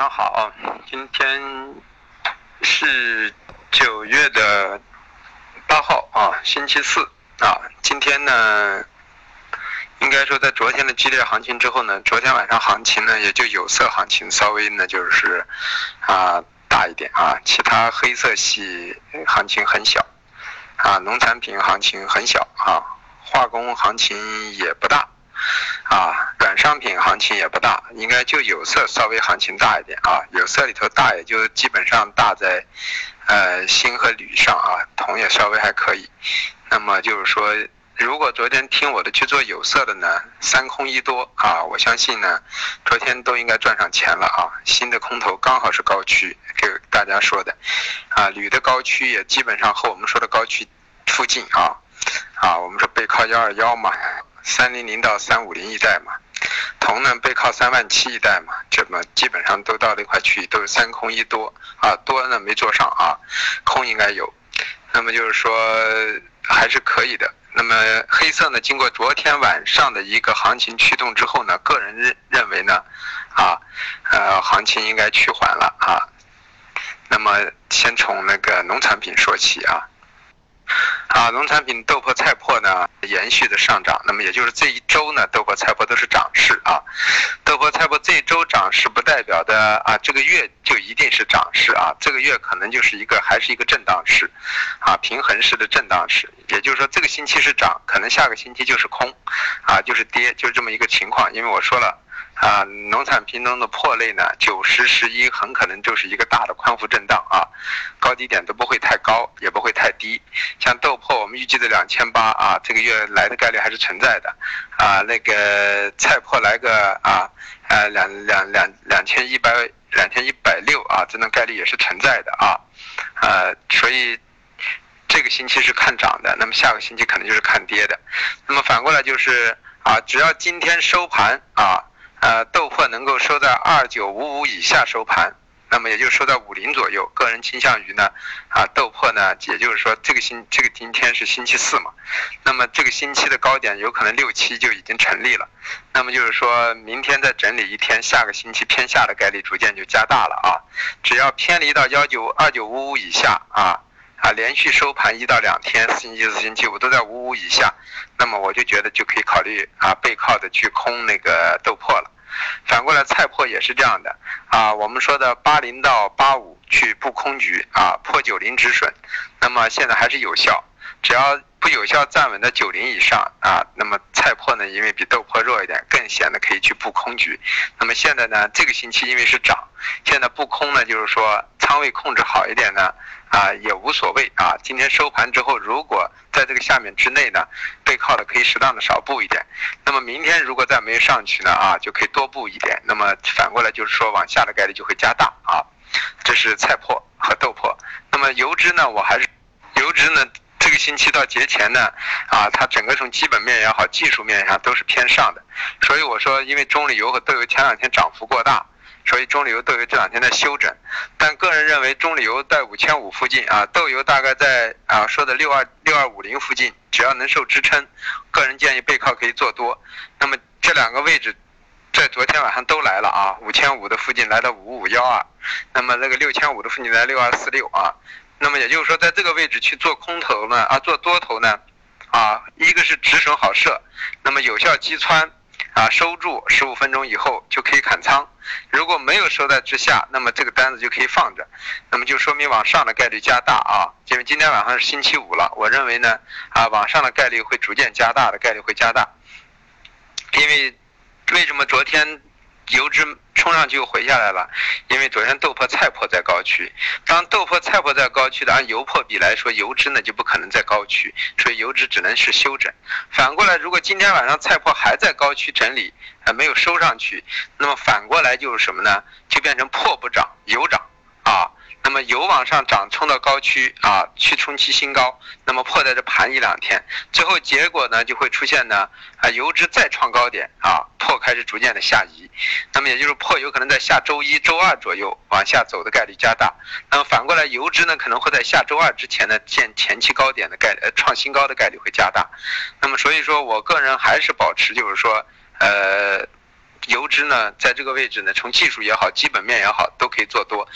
上好，今天是九月的八号啊，星期四啊。今天呢，应该说在昨天的激烈行情之后呢，昨天晚上行情呢也就有色行情稍微呢就是啊大一点啊，其他黑色系行情很小啊，农产品行情很小啊，化工行情也不大。啊，软商品行情也不大，应该就有色稍微行情大一点啊。有色里头大，也就基本上大在，呃，锌和铝上啊，铜也稍微还可以。那么就是说，如果昨天听我的去做有色的呢，三空一多啊，我相信呢，昨天都应该赚上钱了啊。新的空头刚好是高区，给大家说的，啊，铝的高区也基本上和我们说的高区附近啊，啊，我们说背靠幺二幺嘛。三零零到三五零一带嘛，铜呢背靠三万七一带嘛，这么基本上都到那块区域，都是三空一多啊，多呢没做上啊，空应该有，那么就是说还是可以的。那么黑色呢，经过昨天晚上的一个行情驱动之后呢，个人认认为呢，啊，呃，行情应该趋缓了啊。那么先从那个农产品说起啊。啊，农产品豆粕、菜粕呢延续的上涨，那么也就是这一周呢，豆粕、菜粕都是涨势啊。豆粕、菜粕这一周涨势不代表的啊，这个月就一定是涨势啊，这个月可能就是一个还是一个震荡市，啊，平衡式的震荡市。也就是说，这个星期是涨，可能下个星期就是空，啊，就是跌，就是这么一个情况。因为我说了。啊，农产品中的破类呢，九十十一很可能就是一个大的宽幅震荡啊，高低点都不会太高，也不会太低。像豆粕，我们预计的两千八啊，这个月来的概率还是存在的啊。那个菜粕来个啊，呃两两两两千一百两千一百六啊，这种概率也是存在的啊。呃，所以这个星期是看涨的，那么下个星期可能就是看跌的。那么反过来就是啊，只要今天收盘啊。呃，豆粕能够收在二九五五以下收盘，那么也就收在五零左右。个人倾向于呢，啊，豆粕呢，也就是说这个星这个今天是星期四嘛，那么这个星期的高点有可能六七就已经成立了，那么就是说明天再整理一天，下个星期偏下的概率逐渐就加大了啊。只要偏离到幺九二九五五以下啊。啊，连续收盘一到两天，星期四、星期五都在五五以下，那么我就觉得就可以考虑啊，背靠的去空那个豆粕了。反过来，菜粕也是这样的啊。我们说的八零到八五去布空局啊，破九零止损，那么现在还是有效。只要不有效站稳在九零以上啊，那么菜粕呢，因为比豆粕弱一点，更显得可以去布空局。那么现在呢，这个星期因为是涨，现在布空呢，就是说仓位控制好一点呢。啊，也无所谓啊。今天收盘之后，如果在这个下面之内呢，背靠的可以适当的少布一点。那么明天如果再没有上去呢，啊，就可以多布一点。那么反过来就是说，往下的概率就会加大啊。这是菜粕和豆粕。那么油脂呢，我还是油脂呢，这个星期到节前呢，啊，它整个从基本面也好，技术面上都是偏上的。所以我说，因为中榈油和豆油前两天涨幅过大。所以中榈油、豆油这两天在休整，但个人认为中榈油在五千五附近啊，豆油大概在啊说的六二六二五零附近，只要能受支撑，个人建议背靠可以做多。那么这两个位置在昨天晚上都来了啊，五千五的附近来到五五幺二，那么那个六千五的附近来六二四六啊，那么也就是说在这个位置去做空头呢啊做多头呢啊，一个是止损好设，那么有效击穿。啊，收住十五分钟以后就可以砍仓，如果没有收在之下，那么这个单子就可以放着，那么就说明往上的概率加大啊。因为今天晚上是星期五了，我认为呢，啊，往上的概率会逐渐加大的概率会加大，因为为什么昨天？油脂冲上去又回下来了，因为昨天豆粕、菜粕在高区，当豆粕、菜粕在高区的，按油粕比来说，油脂呢就不可能在高区，所以油脂只能是休整。反过来，如果今天晚上菜粕还在高区整理，还没有收上去，那么反过来就是什么呢？就变成破不涨，油涨。那么油往上涨，冲到高区啊，去冲期新高，那么破在这盘一两天，最后结果呢就会出现呢啊，油脂再创高点啊，破开始逐渐的下移，那么也就是破有可能在下周一周二左右往下走的概率加大，那么反过来油脂呢可能会在下周二之前呢见前期高点的概率呃创新高的概率会加大，那么所以说我个人还是保持就是说呃。油脂呢，在这个位置呢，从技术也好，基本面也好，都可以做多。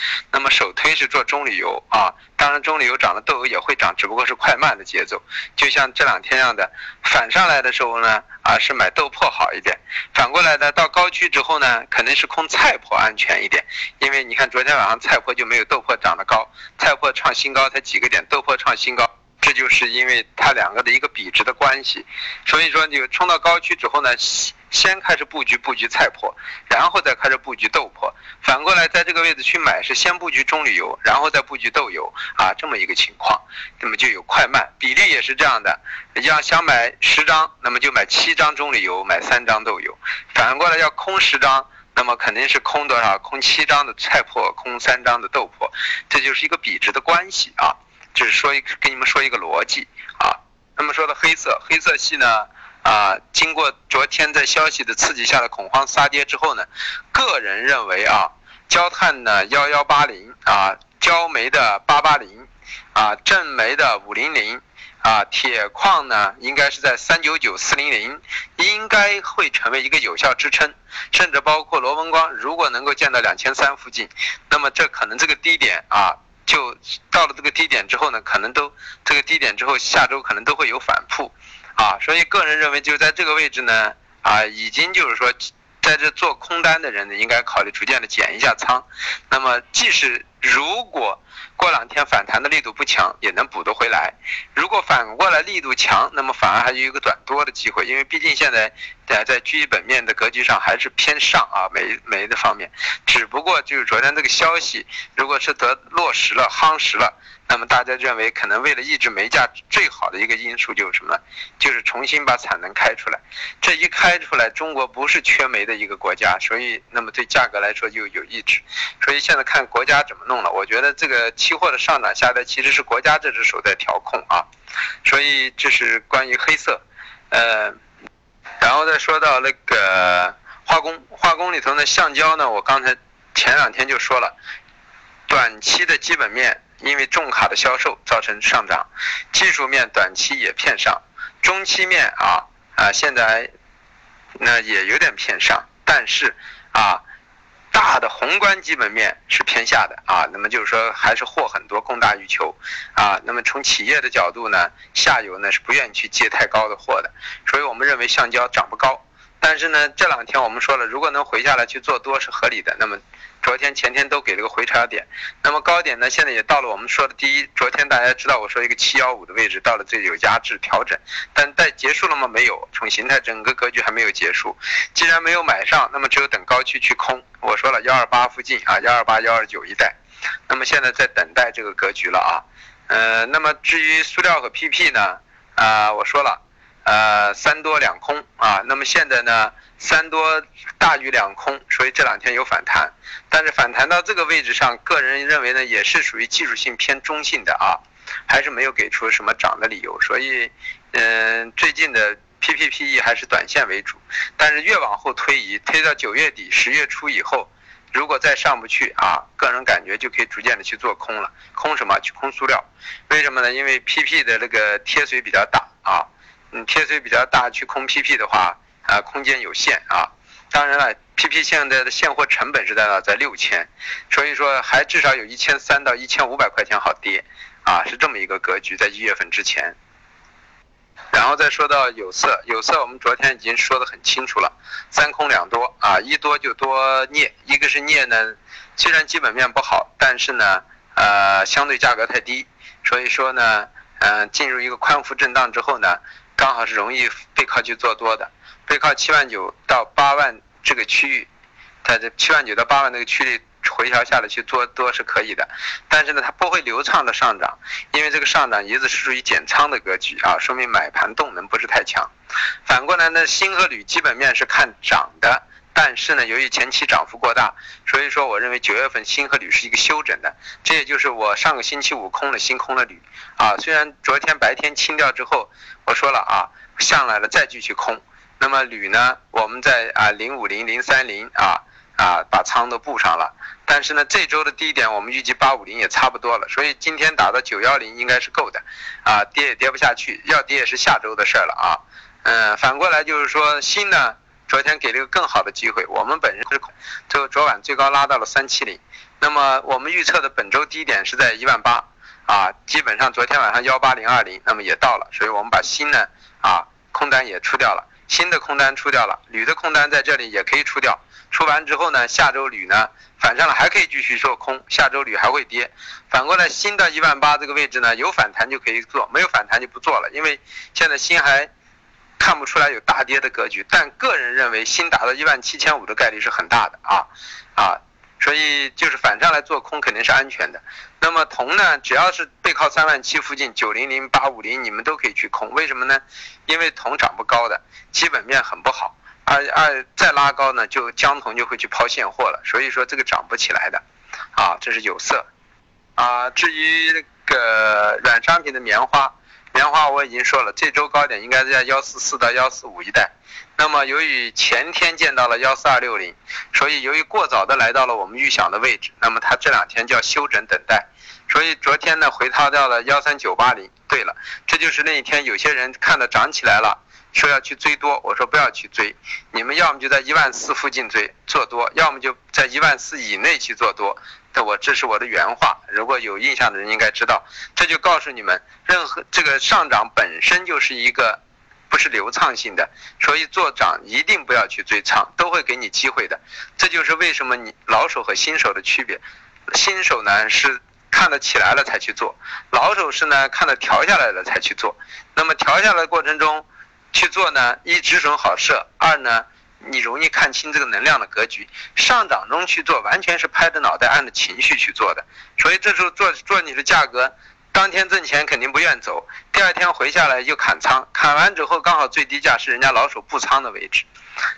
那么首推是做中铝油啊，当然中铝油涨了，豆油也会涨，只不过是快慢的节奏。就像这两天样的，反上来的时候呢，啊是买豆粕好一点，反过来呢，到高区之后呢，肯定是空菜粕安全一点，因为你看昨天晚上菜粕就没有豆粕涨得高，菜粕创新高才几个点，豆粕创新高。这就是因为它两个的一个比值的关系，所以说你冲到高区之后呢，先开始布局布局菜粕，然后再开始布局豆粕。反过来在这个位置去买是先布局中榈油，然后再布局豆油啊，这么一个情况，那么就有快慢比例也是这样的。要想买十张，那么就买七张中榈油，买三张豆油。反过来要空十张，那么肯定是空多少？空七张的菜粕，空三张的豆粕，这就是一个比值的关系啊。就是说一跟你们说一个逻辑啊，那么说的黑色黑色系呢啊，经过昨天在消息的刺激下的恐慌杀跌之后呢，个人认为啊，焦炭呢幺幺八零啊，焦煤的八八零啊，正煤的五零零啊，铁矿呢应该是在三九九四零零，应该会成为一个有效支撑，甚至包括螺纹钢，如果能够见到两千三附近，那么这可能这个低点啊。就到了这个低点之后呢，可能都这个低点之后，下周可能都会有反扑，啊，所以个人认为就在这个位置呢，啊，已经就是说在这做空单的人呢，应该考虑逐渐的减一下仓，那么即使如果。过两天反弹的力度不强，也能补得回来。如果反过来力度强，那么反而还有一个短多的机会，因为毕竟现在在在基本面的格局上还是偏上啊，煤煤的方面。只不过就是昨天这个消息，如果是得落实了、夯实了。那么大家认为，可能为了抑制煤价，最好的一个因素就是什么呢？就是重新把产能开出来。这一开出来，中国不是缺煤的一个国家，所以那么对价格来说就有抑制。所以现在看国家怎么弄了。我觉得这个期货的上涨下跌，其实是国家这只手在调控啊。所以这是关于黑色，呃，然后再说到那个化工，化工里头呢，橡胶呢，我刚才前两天就说了，短期的基本面。因为重卡的销售造成上涨，技术面短期也偏上，中期面啊啊现在那也有点偏上，但是啊大的宏观基本面是偏下的啊，那么就是说还是货很多，供大于求啊。那么从企业的角度呢，下游呢是不愿意去接太高的货的，所以我们认为橡胶涨不高。但是呢，这两天我们说了，如果能回下来去做多是合理的。那么，昨天前天都给了个回调点，那么高点呢，现在也到了我们说的第一。昨天大家知道我说一个七幺五的位置到了这里有压制调整，但在结束了吗？没有，从形态整个格局还没有结束。既然没有买上，那么只有等高区去空。我说了幺二八附近啊，幺二八幺二九一带，那么现在在等待这个格局了啊。呃，那么至于塑料和 PP 呢？啊，我说了。呃，三多两空啊，那么现在呢，三多大于两空，所以这两天有反弹，但是反弹到这个位置上，个人认为呢，也是属于技术性偏中性的啊，还是没有给出什么涨的理由，所以，嗯，最近的 PPPE 还是短线为主，但是越往后推移，推到九月底、十月初以后，如果再上不去啊，个人感觉就可以逐渐的去做空了，空什么？去空塑料，为什么呢？因为 PP 的那个贴水比较大啊。嗯，贴水比较大，去空 PP 的话，啊，空间有限啊。当然了，PP 现在的现货成本是在哪？在六千，所以说还至少有一千三到一千五百块钱好跌，啊，是这么一个格局，在一月份之前。然后再说到有色，有色我们昨天已经说的很清楚了，三空两多啊，一多就多镍，一个是镍呢，虽然基本面不好，但是呢，呃，相对价格太低，所以说呢，嗯，进入一个宽幅震荡之后呢。刚好是容易背靠去做多的，背靠七万九到八万这个区域，它这七万九到八万那个区域回调下来去做多是可以的，但是呢，它不会流畅的上涨，因为这个上涨一直是属于减仓的格局啊，说明买盘动能不是太强。反过来呢，锌和铝基本面是看涨的。但是呢，由于前期涨幅过大，所以说我认为九月份锌和铝是一个休整的。这也就是我上个星期五空了锌，空了铝啊。虽然昨天白天清掉之后，我说了啊，上来了再继续空。那么铝呢，我们在啊零五零零三零啊啊把仓都布上了。但是呢，这周的低点我们预计八五零也差不多了，所以今天打到九幺零应该是够的啊，跌也跌不下去，要跌也是下周的事儿了啊。嗯，反过来就是说锌呢。昨天给了一个更好的机会，我们本身是最后昨晚最高拉到了三七零，那么我们预测的本周低点是在一万八，啊，基本上昨天晚上幺八零二零，那么也到了，所以我们把新呢啊空单也出掉了，新的空单出掉了，铝的空单在这里也可以出掉，出完之后呢，下周铝呢反上了还可以继续做空，下周铝还会跌，反过来新的一万八这个位置呢有反弹就可以做，没有反弹就不做了，因为现在新还。看不出来有大跌的格局，但个人认为新达到一万七千五的概率是很大的啊啊，所以就是反上来做空肯定是安全的。那么铜呢，只要是背靠三万七附近九零零八五零，你们都可以去空，为什么呢？因为铜涨不高的，基本面很不好，二二再拉高呢，就江铜就会去抛现货了，所以说这个涨不起来的啊，这是有色啊。至于那个软商品的棉花。棉花我已经说了，这周高点应该在幺四四到幺四五一带。那么由于前天见到了幺四二六零，所以由于过早的来到了我们预想的位置，那么它这两天叫休整等待。所以昨天呢回套到了幺三九八零。对了，这就是那一天有些人看的涨起来了，说要去追多，我说不要去追，你们要么就在一万四附近追做多，要么就在一万四以内去做多。这我这是我的原话，如果有印象的人应该知道，这就告诉你们，任何这个上涨本身就是一个不是流畅性的，所以做涨一定不要去追仓，都会给你机会的。这就是为什么你老手和新手的区别，新手呢是看得起来了才去做，老手是呢看到调下来了才去做。那么调下来的过程中去做呢，一止损好设，二呢。你容易看清这个能量的格局，上涨中去做，完全是拍着脑袋按着情绪去做的，所以这时候做做你的价格，当天挣钱肯定不愿走，第二天回下来又砍仓，砍完之后刚好最低价是人家老手布仓的位置，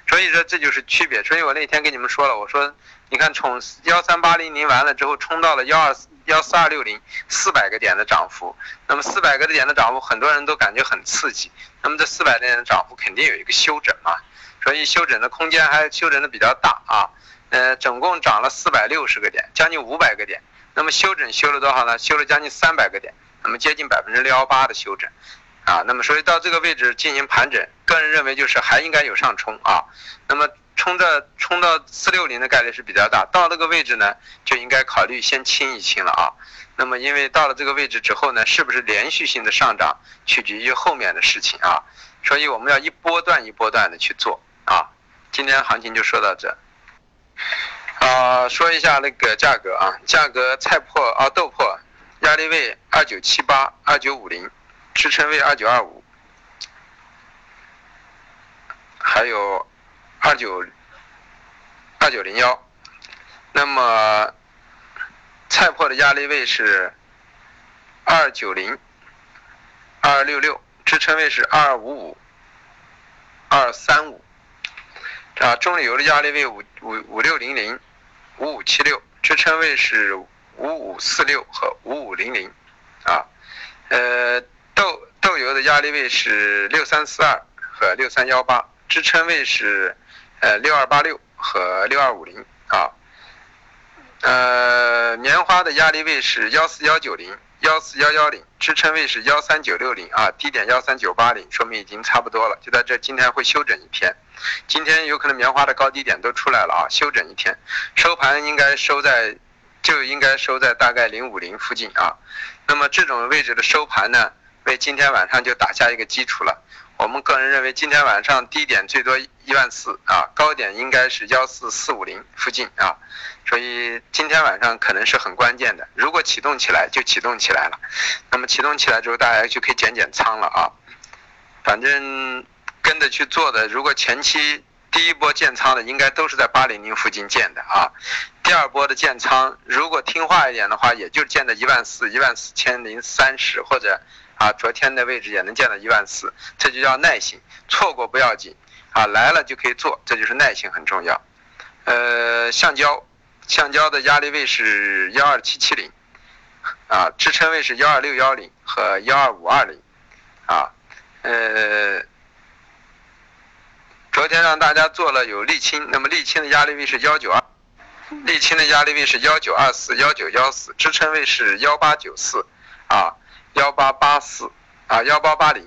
所以说这就是区别。所以我那天跟你们说了，我说你看从幺三八零零完了之后冲到了幺二幺四二六零，四百个点的涨幅，那么四百个点的涨幅很多人都感觉很刺激，那么这四百点的涨幅肯定有一个休整嘛。所以休整的空间还休整的比较大啊，呃，总共涨了四百六十个点，将近五百个点。那么休整休了多少呢？休了将近三百个点，那么接近百分之六幺八的休整，啊，那么所以到这个位置进行盘整，个人认为就是还应该有上冲啊。那么冲到冲到四六零的概率是比较大，到那个位置呢就应该考虑先清一清了啊。那么因为到了这个位置之后呢，是不是连续性的上涨，取决于后面的事情啊。所以我们要一波段一波段的去做。啊，今天行情就说到这。啊，说一下那个价格啊，价格菜粕啊豆粕压力位二九七八二九五零，支撑位二九二五，还有二九二九零幺。那么菜粕的压力位是二九零二六六，支撑位是二五五二三五。啊，中铝油的压力位五五五六零零，五五七六，支撑位是五五四六和五五零零，啊，呃，豆豆油的压力位是六三四二和六三幺八，支撑位是呃六二八六和六二五零，啊，呃，棉花的压力位是幺四幺九零。幺四幺幺零支撑位是幺三九六零啊，低点幺三九八零，说明已经差不多了，就在这。今天会休整一天，今天有可能棉花的高低点都出来了啊，休整一天，收盘应该收在，就应该收在大概零五零附近啊。那么这种位置的收盘呢，为今天晚上就打下一个基础了。我们个人认为，今天晚上低点最多一万四啊，高点应该是幺四四五零附近啊。所以今天晚上可能是很关键的，如果启动起来就启动起来了，那么启动起来之后大家就可以减减仓了啊。反正跟着去做的，如果前期第一波建仓的应该都是在八零零附近建的啊，第二波的建仓如果听话一点的话，也就建在一万四、一万四千零三十或者啊昨天的位置也能见到一万四，这就叫耐心，错过不要紧啊，来了就可以做，这就是耐心很重要。呃，橡胶。橡胶的压力位是幺二七七零，啊，支撑位是幺二六幺零和幺二五二零，啊，呃，昨天让大家做了有沥青，那么沥青的压力位是幺九二，沥青的压力位是幺九二四幺九幺四，支撑位是幺八九四，啊，幺八八四，啊，幺八八零，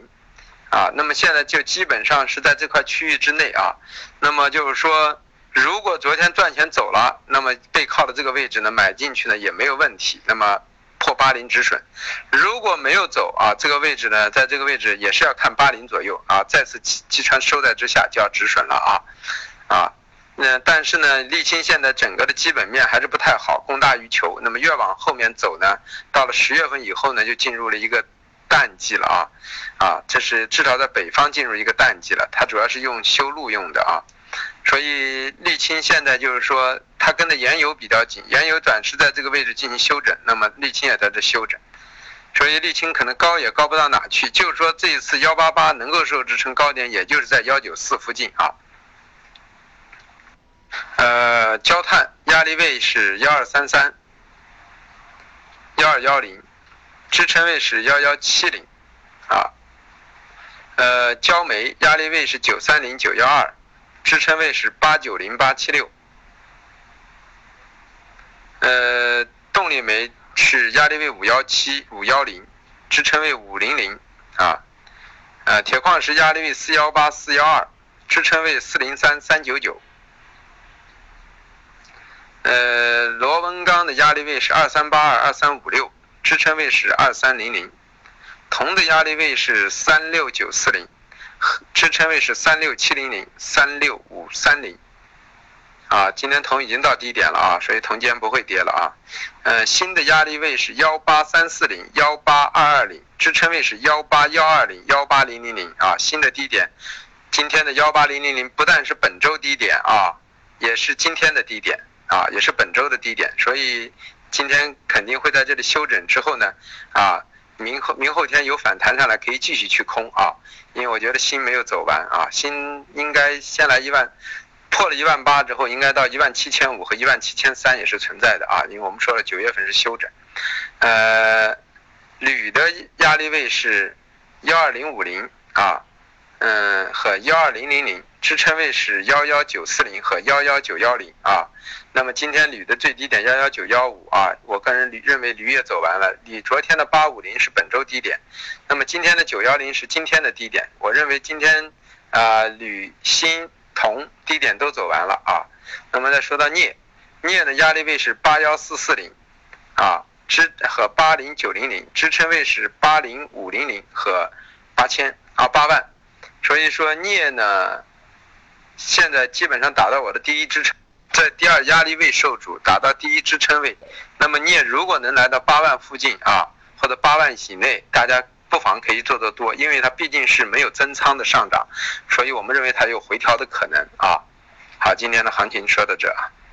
啊，那么现在就基本上是在这块区域之内啊，那么就是说，如果昨天赚钱走了，那么背靠的这个位置呢，买进去呢也没有问题，那么破八零止损。如果没有走啊，这个位置呢，在这个位置也是要看八零左右啊，再次击击穿收在之下就要止损了啊，啊。那但是呢，沥青现在整个的基本面还是不太好，供大于求。那么越往后面走呢，到了十月份以后呢，就进入了一个淡季了啊，啊，这是至少在北方进入一个淡季了。它主要是用修路用的啊，所以沥青现在就是说，它跟着原油比较紧，原油短时在这个位置进行休整，那么沥青也在这休整，所以沥青可能高也高不到哪去。就是说这一次幺八八能够受支撑高点，也就是在幺九四附近啊。呃，焦炭压力位是幺二三三、幺二幺零，支撑位是幺幺七零，啊，呃，焦煤压力位是九三零九幺二，支撑位是八九零八七六，呃，动力煤是压力位五幺七五幺零，支撑位五零零，啊，呃，铁矿石压力位四幺八四幺二，支撑位四零三三九九。呃，螺纹钢的压力位是二三八二二三五六，支撑位是二三零零。铜的压力位是三六九四零，支撑位是三六七零零三六五三零。啊，今天铜已经到低点了啊，所以铜今天不会跌了啊。呃，新的压力位是幺八三四零幺八二二零，支撑位是幺八幺二零幺八零零零啊。新的低点，今天的幺八零零零不但是本周低点啊，也是今天的低点。啊，也是本周的低点，所以今天肯定会在这里休整之后呢，啊，明后明后天有反弹上来可以继续去空啊，因为我觉得新没有走完啊，新应该先来一万，破了一万八之后，应该到一万七千五和一万七千三也是存在的啊，因为我们说了九月份是休整，呃，铝的压力位是幺二零五零啊，嗯和幺二零零零。支撑位是幺幺九四零和幺幺九幺零啊，那么今天铝的最低点幺幺九幺五啊，我个人认为铝也走完了。铝昨天的八五零是本周低点，那么今天的九幺零是今天的低点。我认为今天啊铝、锌、铜低点都走完了啊。那么再说到镍，镍的压力位是八幺四四零啊，支和八零九零零，支撑位是八零五零零和八千啊八万。所以说镍呢。现在基本上打到我的第一支撑，在第二压力位受阻，打到第一支撑位。那么你也如果能来到八万附近啊，或者八万以内，大家不妨可以做做多，因为它毕竟是没有增仓的上涨，所以我们认为它有回调的可能啊。好，今天的行情说到这。